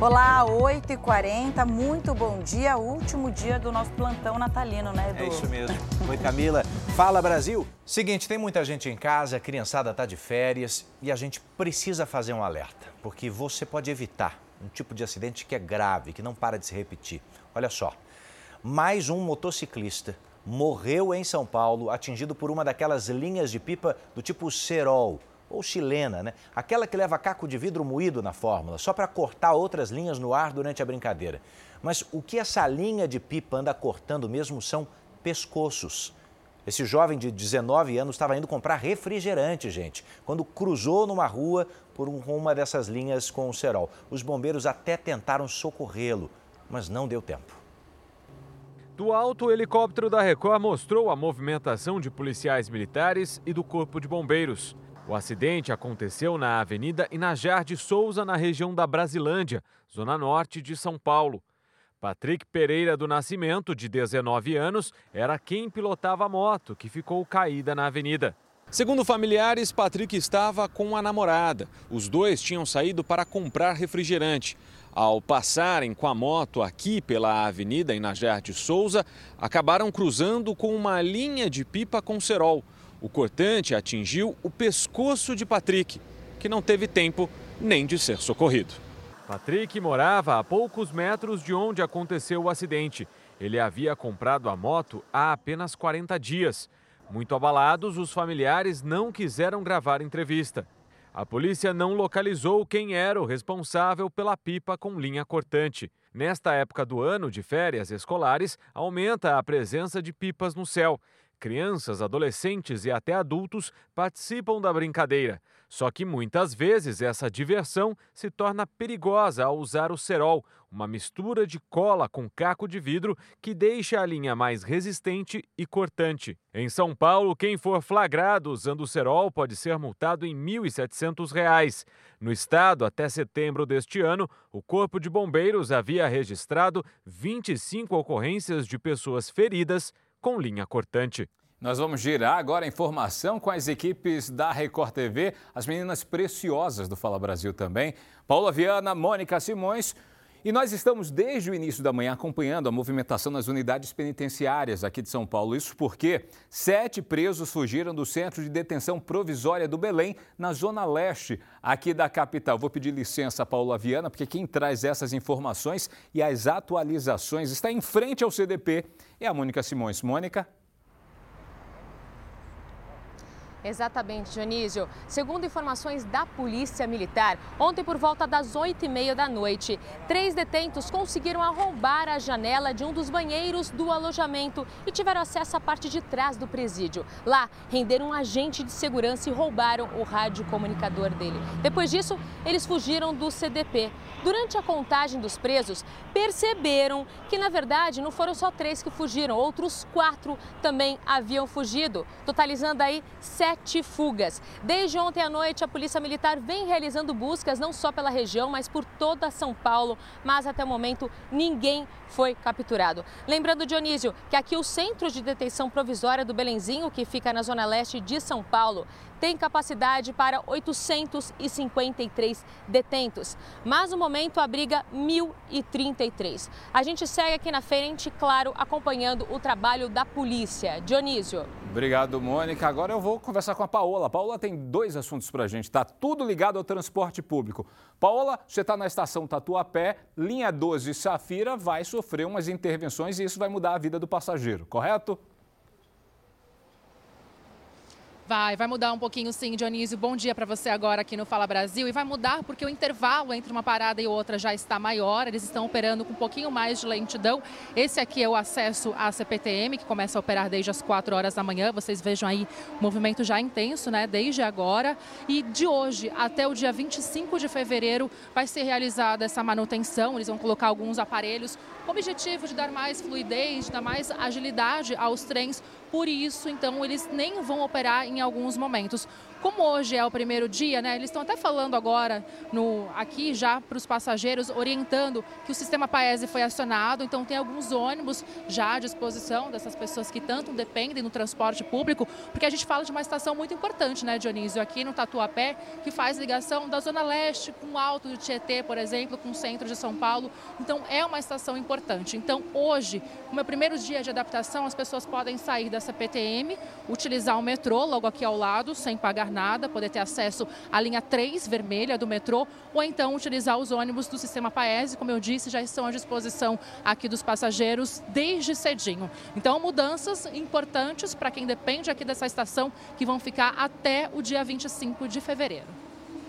Olá, 8h40, muito bom dia, último dia do nosso plantão natalino, né, Edu? É isso mesmo. Oi, Camila. Fala, Brasil. Seguinte, tem muita gente em casa, a criançada está de férias e a gente precisa fazer um alerta, porque você pode evitar um tipo de acidente que é grave, que não para de se repetir. Olha só, mais um motociclista morreu em São Paulo, atingido por uma daquelas linhas de pipa do tipo cerol ou chilena, né? Aquela que leva caco de vidro moído na fórmula, só para cortar outras linhas no ar durante a brincadeira. Mas o que essa linha de pipa anda cortando mesmo são pescoços. Esse jovem de 19 anos estava indo comprar refrigerante, gente, quando cruzou numa rua por uma dessas linhas com o cerol. Os bombeiros até tentaram socorrê-lo, mas não deu tempo. Do alto, o helicóptero da Record mostrou a movimentação de policiais militares e do Corpo de Bombeiros. O acidente aconteceu na Avenida Inajar de Souza, na região da Brasilândia, zona norte de São Paulo. Patrick Pereira do Nascimento, de 19 anos, era quem pilotava a moto, que ficou caída na avenida. Segundo familiares, Patrick estava com a namorada. Os dois tinham saído para comprar refrigerante. Ao passarem com a moto aqui pela Avenida Inajar de Souza, acabaram cruzando com uma linha de pipa com cerol. O cortante atingiu o pescoço de Patrick, que não teve tempo nem de ser socorrido. Patrick morava a poucos metros de onde aconteceu o acidente. Ele havia comprado a moto há apenas 40 dias. Muito abalados, os familiares não quiseram gravar entrevista. A polícia não localizou quem era o responsável pela pipa com linha cortante. Nesta época do ano de férias escolares, aumenta a presença de pipas no céu. Crianças, adolescentes e até adultos participam da brincadeira. Só que muitas vezes essa diversão se torna perigosa ao usar o cerol, uma mistura de cola com caco de vidro que deixa a linha mais resistente e cortante. Em São Paulo, quem for flagrado usando o cerol pode ser multado em R$ 1.700. No estado, até setembro deste ano, o Corpo de Bombeiros havia registrado 25 ocorrências de pessoas feridas com linha cortante. Nós vamos girar agora a informação com as equipes da Record TV, as meninas preciosas do Fala Brasil também, Paula Viana, Mônica Simões. E nós estamos desde o início da manhã acompanhando a movimentação nas unidades penitenciárias aqui de São Paulo. Isso porque sete presos fugiram do centro de detenção provisória do Belém, na zona leste aqui da capital. Vou pedir licença Paula Viana, porque quem traz essas informações e as atualizações está em frente ao CDP é a Mônica Simões. Mônica. Exatamente, Dionísio. Segundo informações da Polícia Militar, ontem por volta das 8h30 da noite, três detentos conseguiram arrombar a janela de um dos banheiros do alojamento e tiveram acesso à parte de trás do presídio. Lá, renderam um agente de segurança e roubaram o rádio comunicador dele. Depois disso, eles fugiram do CDP. Durante a contagem dos presos, perceberam que, na verdade, não foram só três que fugiram, outros quatro também haviam fugido, totalizando aí sete sete fugas. Desde ontem à noite, a Polícia Militar vem realizando buscas não só pela região, mas por toda São Paulo, mas até o momento ninguém foi capturado. Lembrando, Dionísio, que aqui o Centro de Detenção Provisória do Belenzinho, que fica na zona leste de São Paulo, tem capacidade para 853 detentos, mas no momento abriga 1.033. A gente segue aqui na frente, claro, acompanhando o trabalho da polícia. Dionísio. Obrigado, Mônica. Agora eu vou conversar com a Paola. A Paola tem dois assuntos para a gente. Está tudo ligado ao transporte público. Paola, você está na estação Tatuapé, linha 12 Safira vai sofrer umas intervenções e isso vai mudar a vida do passageiro, correto? Vai, vai mudar um pouquinho sim, Dionísio. Bom dia para você agora aqui no Fala Brasil. E vai mudar porque o intervalo entre uma parada e outra já está maior. Eles estão operando com um pouquinho mais de lentidão. Esse aqui é o acesso à CPTM, que começa a operar desde as 4 horas da manhã. Vocês vejam aí o movimento já intenso, né? Desde agora. E de hoje até o dia 25 de fevereiro vai ser realizada essa manutenção. Eles vão colocar alguns aparelhos com o objetivo de dar mais fluidez, de dar mais agilidade aos trens por isso, então, eles nem vão operar em alguns momentos. Como hoje é o primeiro dia, né, eles estão até falando agora no, aqui já para os passageiros, orientando que o sistema Paese foi acionado, então tem alguns ônibus já à disposição dessas pessoas que tanto dependem do transporte público, porque a gente fala de uma estação muito importante, né, Dionísio, aqui no Tatuapé, que faz ligação da Zona Leste com o Alto do Tietê, por exemplo, com o centro de São Paulo. Então é uma estação importante. Então hoje, como é o primeiro dia de adaptação, as pessoas podem sair dessa PTM, utilizar o metrô logo aqui ao lado, sem pagar nada, poder ter acesso à linha 3 vermelha do metrô, ou então utilizar os ônibus do sistema Paese, como eu disse, já estão à disposição aqui dos passageiros desde cedinho. Então, mudanças importantes para quem depende aqui dessa estação, que vão ficar até o dia 25 de fevereiro.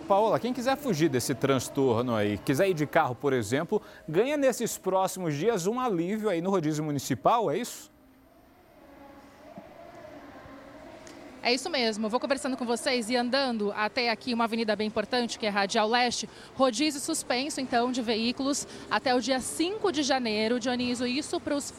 Paola, quem quiser fugir desse transtorno aí, quiser ir de carro, por exemplo, ganha nesses próximos dias um alívio aí no rodízio municipal, é isso? É isso mesmo. Vou conversando com vocês e andando até aqui uma avenida bem importante, que é Radial Leste. Rodízio suspenso, então, de veículos até o dia 5 de janeiro. Dionísio, isso para os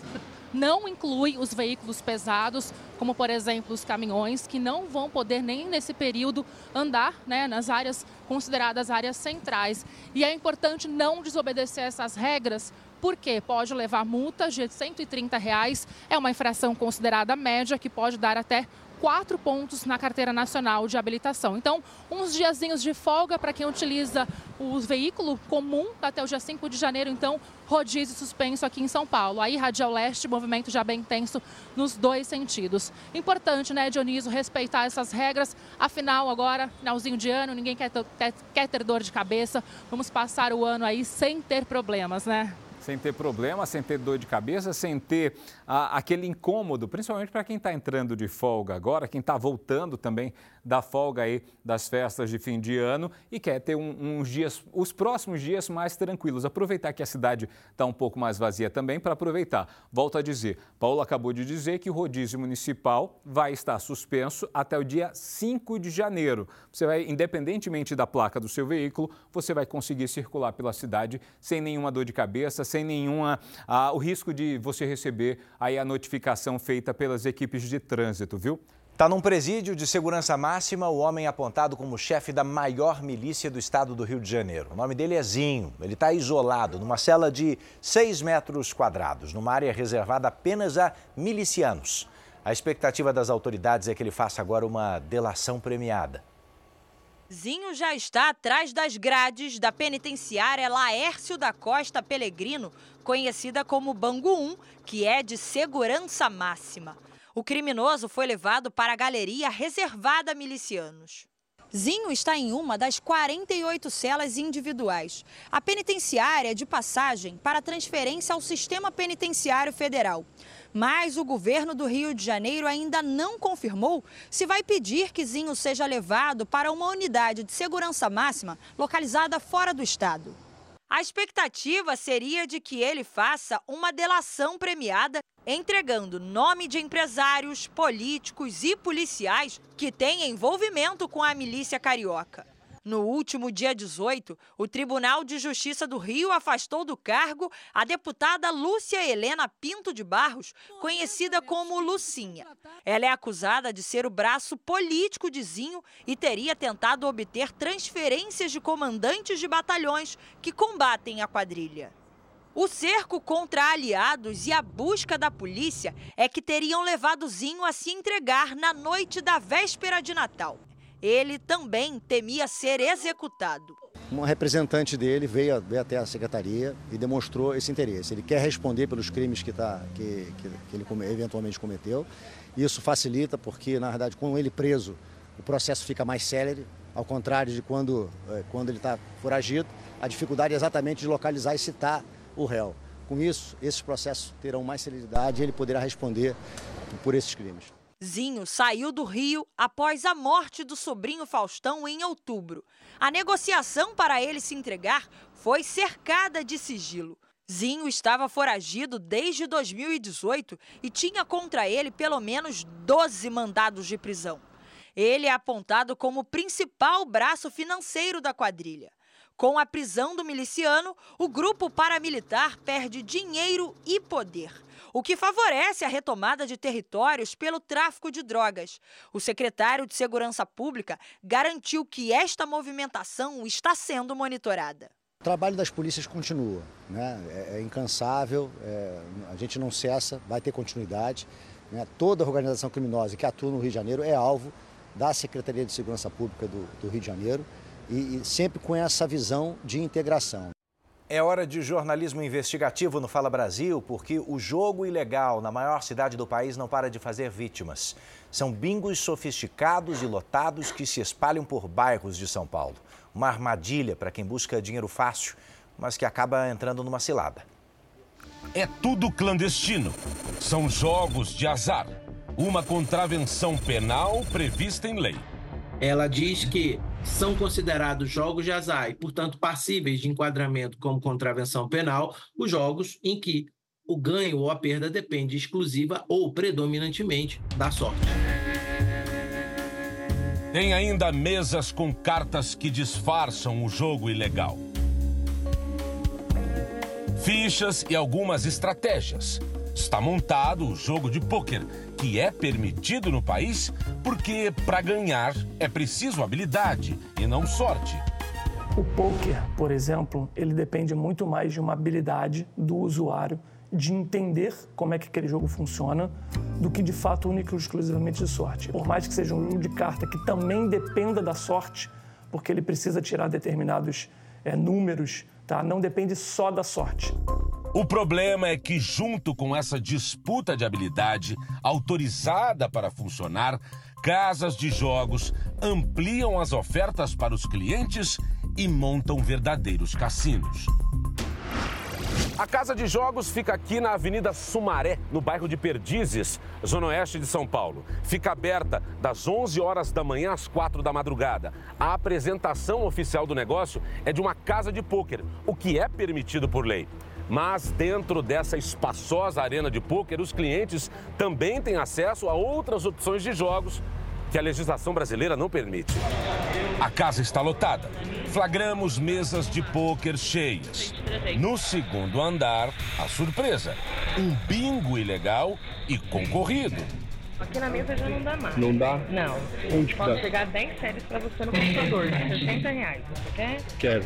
não inclui os veículos pesados, como por exemplo os caminhões, que não vão poder nem nesse período andar né, nas áreas consideradas áreas centrais. E é importante não desobedecer essas regras, porque pode levar multas de 130 reais, é uma infração considerada média que pode dar até quatro pontos na carteira nacional de habilitação. Então, uns diazinhos de folga para quem utiliza o veículo comum até o dia 5 de janeiro, então, rodízio suspenso aqui em São Paulo. Aí, Radial Leste, movimento já bem intenso nos dois sentidos. Importante, né, Dionísio, respeitar essas regras. Afinal, agora, finalzinho de ano, ninguém quer ter, quer ter dor de cabeça. Vamos passar o ano aí sem ter problemas, né? Sem ter problema, sem ter dor de cabeça, sem ter ah, aquele incômodo, principalmente para quem está entrando de folga agora, quem está voltando também da folga aí das festas de fim de ano e quer ter um, uns dias, os próximos dias mais tranquilos. Aproveitar que a cidade está um pouco mais vazia também para aproveitar. Volto a dizer, Paulo acabou de dizer que o rodízio municipal vai estar suspenso até o dia 5 de janeiro. Você vai, independentemente da placa do seu veículo, você vai conseguir circular pela cidade sem nenhuma dor de cabeça, sem nenhuma ah, o risco de você receber aí a notificação feita pelas equipes de trânsito, viu? Está num presídio de segurança máxima o homem apontado como chefe da maior milícia do estado do Rio de Janeiro. O nome dele é Zinho. Ele está isolado numa cela de 6 metros quadrados, numa área reservada apenas a milicianos. A expectativa das autoridades é que ele faça agora uma delação premiada. Zinho já está atrás das grades da penitenciária Laércio da Costa Pelegrino, conhecida como Bangu 1, que é de segurança máxima. O criminoso foi levado para a galeria reservada a milicianos. Zinho está em uma das 48 celas individuais. A penitenciária é de passagem para transferência ao Sistema Penitenciário Federal. Mas o governo do Rio de Janeiro ainda não confirmou se vai pedir que Zinho seja levado para uma unidade de segurança máxima localizada fora do estado. A expectativa seria de que ele faça uma delação premiada entregando nome de empresários, políticos e policiais que têm envolvimento com a milícia carioca. No último dia 18, o Tribunal de Justiça do Rio afastou do cargo a deputada Lúcia Helena Pinto de Barros, conhecida como Lucinha. Ela é acusada de ser o braço político de Zinho e teria tentado obter transferências de comandantes de batalhões que combatem a quadrilha. O cerco contra aliados e a busca da polícia é que teriam levado Zinho a se entregar na noite da véspera de Natal. Ele também temia ser executado. Um representante dele veio, veio, até a secretaria e demonstrou esse interesse. Ele quer responder pelos crimes que, tá, que, que, que ele eventualmente cometeu. Isso facilita porque, na verdade, com ele preso, o processo fica mais célere, ao contrário de quando, eh, quando ele está foragido. A dificuldade é exatamente de localizar e citar o réu. Com isso, esses processos terão mais celeridade e ele poderá responder por esses crimes. Zinho saiu do Rio após a morte do sobrinho Faustão em outubro. A negociação para ele se entregar foi cercada de sigilo. Zinho estava foragido desde 2018 e tinha contra ele pelo menos 12 mandados de prisão. Ele é apontado como principal braço financeiro da quadrilha. Com a prisão do miliciano, o grupo paramilitar perde dinheiro e poder. O que favorece a retomada de territórios pelo tráfico de drogas. O secretário de Segurança Pública garantiu que esta movimentação está sendo monitorada. O trabalho das polícias continua, né? é, é incansável, é, a gente não cessa, vai ter continuidade. Né? Toda organização criminosa que atua no Rio de Janeiro é alvo da Secretaria de Segurança Pública do, do Rio de Janeiro e, e sempre com essa visão de integração. É hora de jornalismo investigativo no Fala Brasil, porque o jogo ilegal na maior cidade do país não para de fazer vítimas. São bingos sofisticados e lotados que se espalham por bairros de São Paulo. Uma armadilha para quem busca dinheiro fácil, mas que acaba entrando numa cilada. É tudo clandestino. São jogos de azar. Uma contravenção penal prevista em lei. Ela diz que são considerados jogos de azar e, portanto, passíveis de enquadramento como contravenção penal os jogos em que o ganho ou a perda depende exclusiva ou predominantemente da sorte. Tem ainda mesas com cartas que disfarçam o jogo ilegal. Fichas e algumas estratégias. Está montado o jogo de pôquer, que é permitido no país porque para ganhar é preciso habilidade e não sorte. O poker, por exemplo, ele depende muito mais de uma habilidade do usuário de entender como é que aquele jogo funciona do que de fato único e exclusivamente de sorte. Por mais que seja um jogo de carta que também dependa da sorte, porque ele precisa tirar determinados é, números, tá? não depende só da sorte. O problema é que, junto com essa disputa de habilidade autorizada para funcionar, casas de jogos ampliam as ofertas para os clientes e montam verdadeiros cassinos. A casa de jogos fica aqui na Avenida Sumaré, no bairro de Perdizes, zona oeste de São Paulo. Fica aberta das 11 horas da manhã às 4 da madrugada. A apresentação oficial do negócio é de uma casa de pôquer, o que é permitido por lei. Mas dentro dessa espaçosa arena de pôquer, os clientes também têm acesso a outras opções de jogos que a legislação brasileira não permite. A casa está lotada. Flagramos mesas de pôquer cheias. No segundo andar, a surpresa: um bingo ilegal e concorrido. Aqui na mesa já não dá mais. Não dá? Não. Onde Posso dá? pegar 10 séries pra você no computador, 60 reais. Você quer? Quero.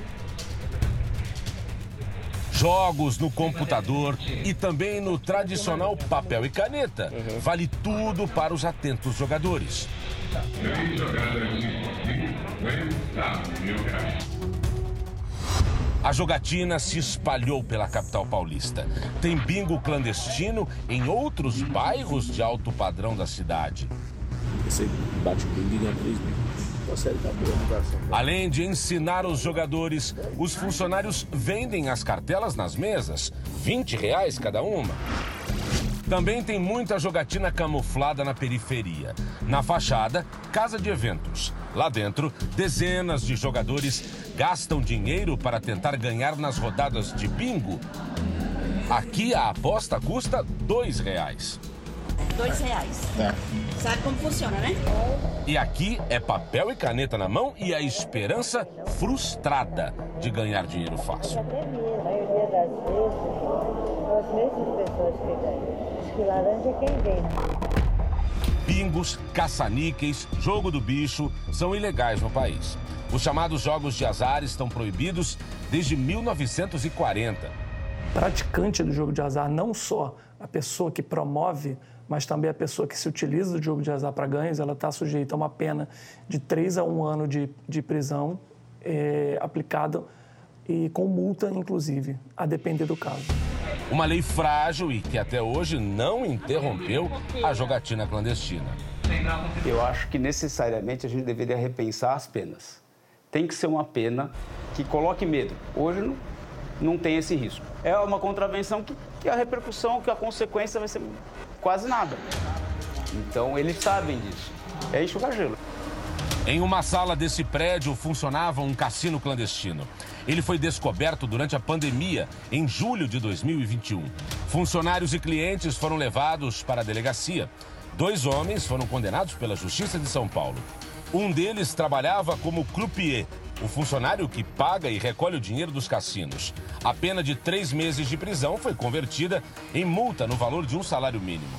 Jogos no computador e também no tradicional papel e caneta. Vale tudo para os atentos jogadores. A jogatina se espalhou pela capital paulista. Tem bingo clandestino em outros bairros de alto padrão da cidade. Você bate o bingo e ganha 3 mil. Além de ensinar os jogadores, os funcionários vendem as cartelas nas mesas, 20 reais cada uma. Também tem muita jogatina camuflada na periferia. Na fachada, casa de eventos. Lá dentro, dezenas de jogadores gastam dinheiro para tentar ganhar nas rodadas de bingo. Aqui a aposta custa dois reais. Dois reais. Sabe como funciona, né? E aqui é papel e caneta na mão e a esperança frustrada de ganhar dinheiro fácil. A maioria das vezes são as mesmas pessoas que ganham. Diz que laranja é quem vende. Bingos, caça-níqueis, jogo do bicho são ilegais no país. Os chamados jogos de azar estão proibidos desde 1940. Praticante do jogo de azar, não só a pessoa que promove, mas também a pessoa que se utiliza do jogo de azar para ganhos, ela está sujeita a uma pena de 3 a 1 ano de, de prisão é, aplicada e com multa, inclusive, a depender do caso. Uma lei frágil e que até hoje não interrompeu a jogatina clandestina. Eu acho que necessariamente a gente deveria repensar as penas. Tem que ser uma pena que coloque medo. Hoje não, não tem esse risco. É uma contravenção que, que a repercussão, que a consequência vai ser quase nada. Então eles sabem disso. É enxugar gelo. Em uma sala desse prédio funcionava um cassino clandestino. Ele foi descoberto durante a pandemia, em julho de 2021. Funcionários e clientes foram levados para a delegacia. Dois homens foram condenados pela Justiça de São Paulo. Um deles trabalhava como croupier, o funcionário que paga e recolhe o dinheiro dos cassinos. A pena de três meses de prisão foi convertida em multa no valor de um salário mínimo.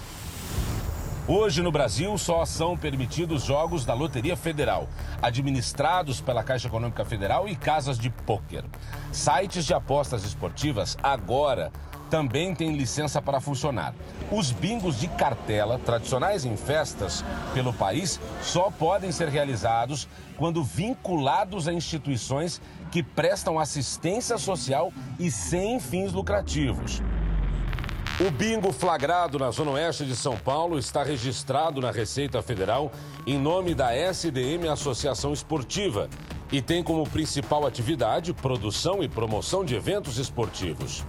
Hoje no Brasil só são permitidos jogos da Loteria Federal, administrados pela Caixa Econômica Federal e casas de pôquer. Sites de apostas esportivas agora também têm licença para funcionar. Os bingos de cartela, tradicionais em festas pelo país, só podem ser realizados quando vinculados a instituições que prestam assistência social e sem fins lucrativos. O bingo flagrado na Zona Oeste de São Paulo está registrado na Receita Federal em nome da SDM Associação Esportiva e tem como principal atividade produção e promoção de eventos esportivos.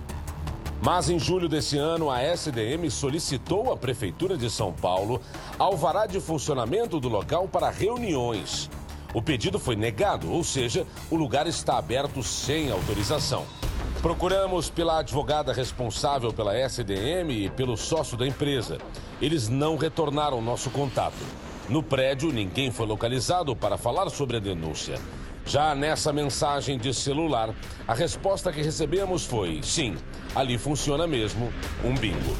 Mas em julho desse ano, a SDM solicitou à Prefeitura de São Paulo alvará de funcionamento do local para reuniões. O pedido foi negado, ou seja, o lugar está aberto sem autorização. Procuramos pela advogada responsável pela SDM e pelo sócio da empresa. Eles não retornaram nosso contato. No prédio, ninguém foi localizado para falar sobre a denúncia. Já nessa mensagem de celular, a resposta que recebemos foi: sim, ali funciona mesmo um bingo.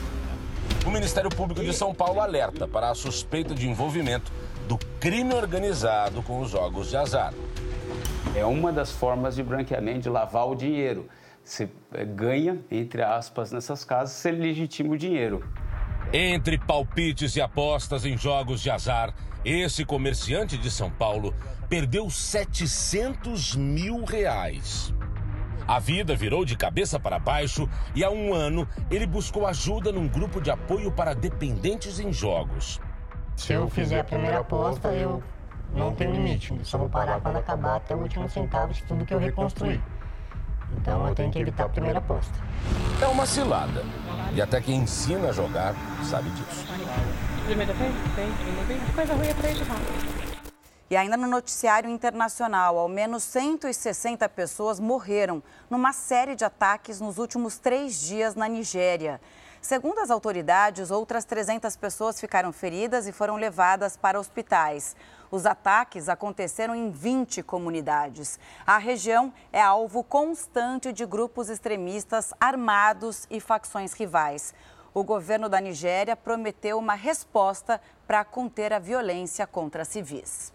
O Ministério Público de São Paulo alerta para a suspeita de envolvimento do crime organizado com os jogos de azar. É uma das formas de branqueamento, de lavar o dinheiro. Você eh, ganha, entre aspas, nessas casas, você legitima o dinheiro. Entre palpites e apostas em jogos de azar, esse comerciante de São Paulo perdeu 700 mil reais. A vida virou de cabeça para baixo e há um ano ele buscou ajuda num grupo de apoio para dependentes em jogos. Se eu fizer a primeira aposta, eu não tenho limite. Só vou parar quando acabar até o último centavo de tudo que eu reconstruí. Então eu tenho que evitar a primeira aposta. É uma cilada. E até quem ensina a jogar sabe disso. Primeira vez? Tem, coisa ruim é de e ainda no noticiário internacional, ao menos 160 pessoas morreram numa série de ataques nos últimos três dias na Nigéria. Segundo as autoridades, outras 300 pessoas ficaram feridas e foram levadas para hospitais. Os ataques aconteceram em 20 comunidades. A região é alvo constante de grupos extremistas armados e facções rivais. O governo da Nigéria prometeu uma resposta para conter a violência contra civis.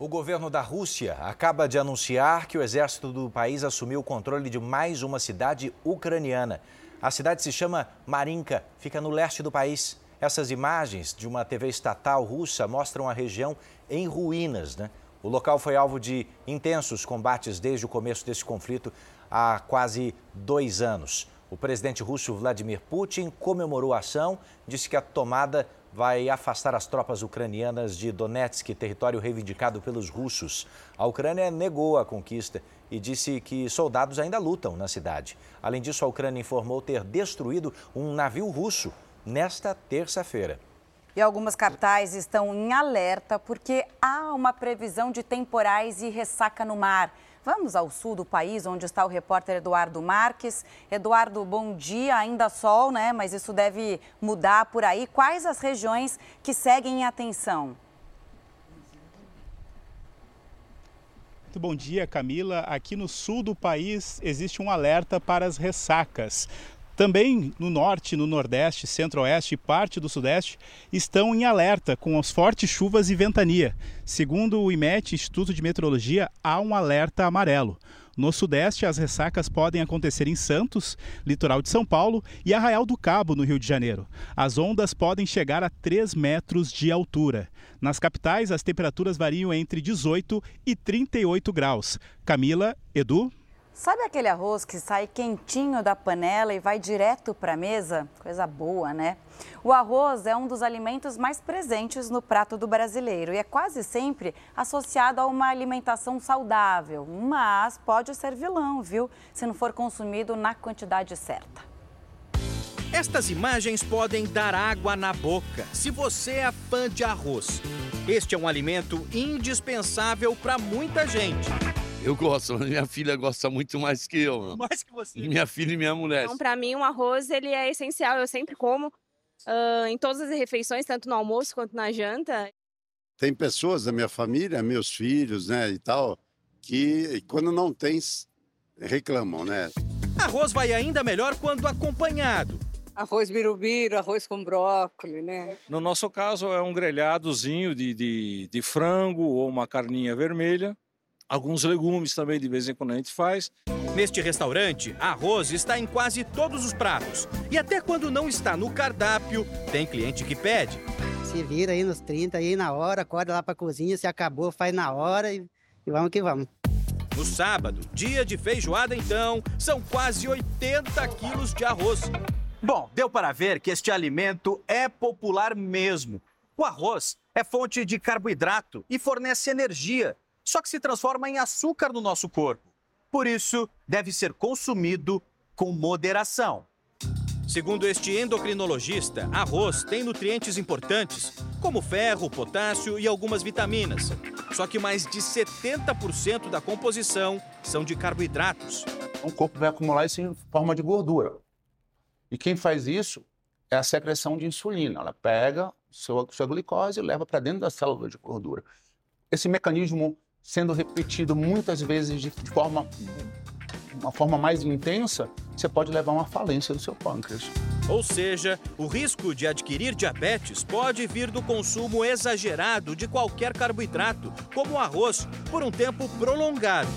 O governo da Rússia acaba de anunciar que o exército do país assumiu o controle de mais uma cidade ucraniana. A cidade se chama Marinka, fica no leste do país. Essas imagens de uma TV estatal russa mostram a região em ruínas. Né? O local foi alvo de intensos combates desde o começo desse conflito há quase dois anos. O presidente russo Vladimir Putin comemorou a ação, disse que a tomada vai afastar as tropas ucranianas de Donetsk, território reivindicado pelos russos. A Ucrânia negou a conquista e disse que soldados ainda lutam na cidade. Além disso, a Ucrânia informou ter destruído um navio russo nesta terça-feira. E algumas capitais estão em alerta porque há uma previsão de temporais e ressaca no mar. Vamos ao sul do país, onde está o repórter Eduardo Marques. Eduardo, bom dia. Ainda sol, né? Mas isso deve mudar por aí. Quais as regiões que seguem em atenção? Muito bom dia, Camila. Aqui no sul do país existe um alerta para as ressacas. Também no norte, no nordeste, centro-oeste e parte do sudeste estão em alerta com as fortes chuvas e ventania. Segundo o IMET, Instituto de Meteorologia, há um alerta amarelo. No sudeste, as ressacas podem acontecer em Santos, litoral de São Paulo e Arraial do Cabo, no Rio de Janeiro. As ondas podem chegar a 3 metros de altura. Nas capitais, as temperaturas variam entre 18 e 38 graus. Camila, Edu. Sabe aquele arroz que sai quentinho da panela e vai direto para a mesa? Coisa boa, né? O arroz é um dos alimentos mais presentes no prato do brasileiro e é quase sempre associado a uma alimentação saudável, mas pode ser vilão, viu? Se não for consumido na quantidade certa. Estas imagens podem dar água na boca se você é fã de arroz. Este é um alimento indispensável para muita gente. Eu gosto, minha filha gosta muito mais que eu. Mais que você? Minha filha e minha mulher. Então, para mim, o arroz ele é essencial. Eu sempre como uh, em todas as refeições, tanto no almoço quanto na janta. Tem pessoas da minha família, meus filhos, né, e tal, que quando não tem, reclamam, né? Arroz vai ainda melhor quando acompanhado. Arroz birubiru, arroz com brócolis, né? No nosso caso, é um grelhadozinho de, de, de frango ou uma carninha vermelha. Alguns legumes também, de vez em quando a gente faz. Neste restaurante, arroz está em quase todos os pratos. E até quando não está no cardápio, tem cliente que pede. Se vira aí nos 30, aí na hora, acorda lá pra cozinha, se acabou, faz na hora e, e vamos que vamos. No sábado, dia de feijoada então, são quase 80 quilos de arroz. Bom, deu para ver que este alimento é popular mesmo. O arroz é fonte de carboidrato e fornece energia, só que se transforma em açúcar no nosso corpo. Por isso, deve ser consumido com moderação. Segundo este endocrinologista, arroz tem nutrientes importantes, como ferro, potássio e algumas vitaminas. Só que mais de 70% da composição são de carboidratos. O corpo vai acumular isso em forma de gordura. E quem faz isso é a secreção de insulina. Ela pega sua, sua glicose e leva para dentro da célula de gordura. Esse mecanismo sendo repetido muitas vezes de forma uma forma mais intensa, você pode levar a uma falência do seu pâncreas. Ou seja, o risco de adquirir diabetes pode vir do consumo exagerado de qualquer carboidrato, como o arroz, por um tempo prolongado.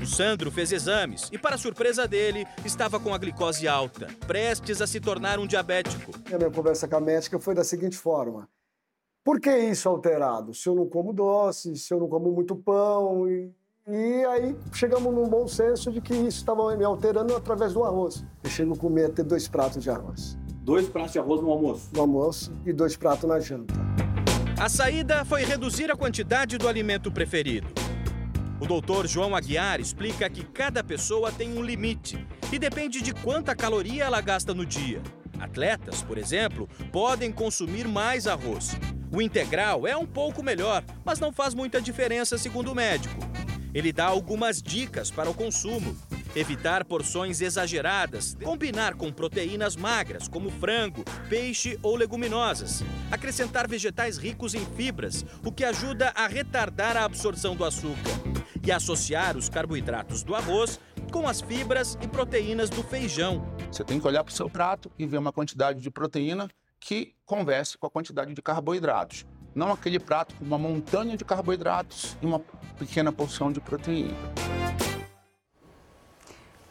O Sandro fez exames e, para surpresa dele, estava com a glicose alta, prestes a se tornar um diabético. A minha conversa com a médica foi da seguinte forma: por que isso alterado? Se eu não como doce, se eu não como muito pão. E, e aí chegamos num bom senso de que isso estava me alterando através do arroz. Deixei não comer até dois pratos de arroz. Dois pratos de arroz no almoço? No almoço e dois pratos na janta. A saída foi reduzir a quantidade do alimento preferido. O doutor João Aguiar explica que cada pessoa tem um limite e depende de quanta caloria ela gasta no dia. Atletas, por exemplo, podem consumir mais arroz. O integral é um pouco melhor, mas não faz muita diferença, segundo o médico. Ele dá algumas dicas para o consumo. Evitar porções exageradas, combinar com proteínas magras, como frango, peixe ou leguminosas. Acrescentar vegetais ricos em fibras, o que ajuda a retardar a absorção do açúcar. E associar os carboidratos do arroz com as fibras e proteínas do feijão. Você tem que olhar para o seu prato e ver uma quantidade de proteína que converse com a quantidade de carboidratos. Não aquele prato com uma montanha de carboidratos e uma pequena porção de proteína.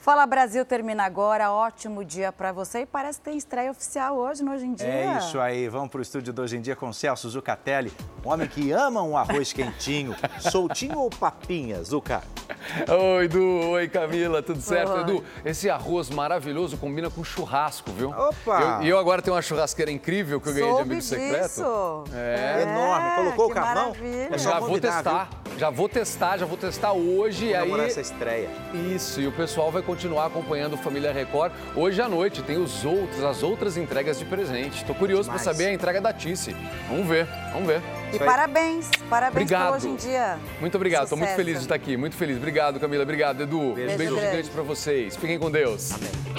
Fala Brasil termina agora, ótimo dia para você e parece que tem estreia oficial hoje no Hoje em Dia. É isso aí, vamos para o estúdio do Hoje em Dia com Celso Zucatelli, um homem que ama um arroz quentinho, soltinho ou papinha, Zuca? Oi, Edu, oi Camila, tudo certo? Oi. Edu, esse arroz maravilhoso combina com churrasco, viu? Opa! E eu, eu, agora tenho uma churrasqueira incrível que eu ganhei Soube de amigo disso. secreto. É. é enorme, colocou o carvão? Maravilha. já vou testar, viu? Já vou testar, já vou testar hoje. e aí essa estreia. Isso, e o pessoal vai continuar acompanhando Família Record. Hoje à noite tem os outros, as outras entregas de presente. Estou curioso para saber a entrega da Tice. Vamos ver, vamos ver. E parabéns, parabéns obrigado. hoje em dia. Muito obrigado, estou muito feliz de estar aqui, muito feliz. Obrigado, Camila, obrigado, Edu. Beijo, Beijo grande gigante para vocês. Fiquem com Deus. Amém.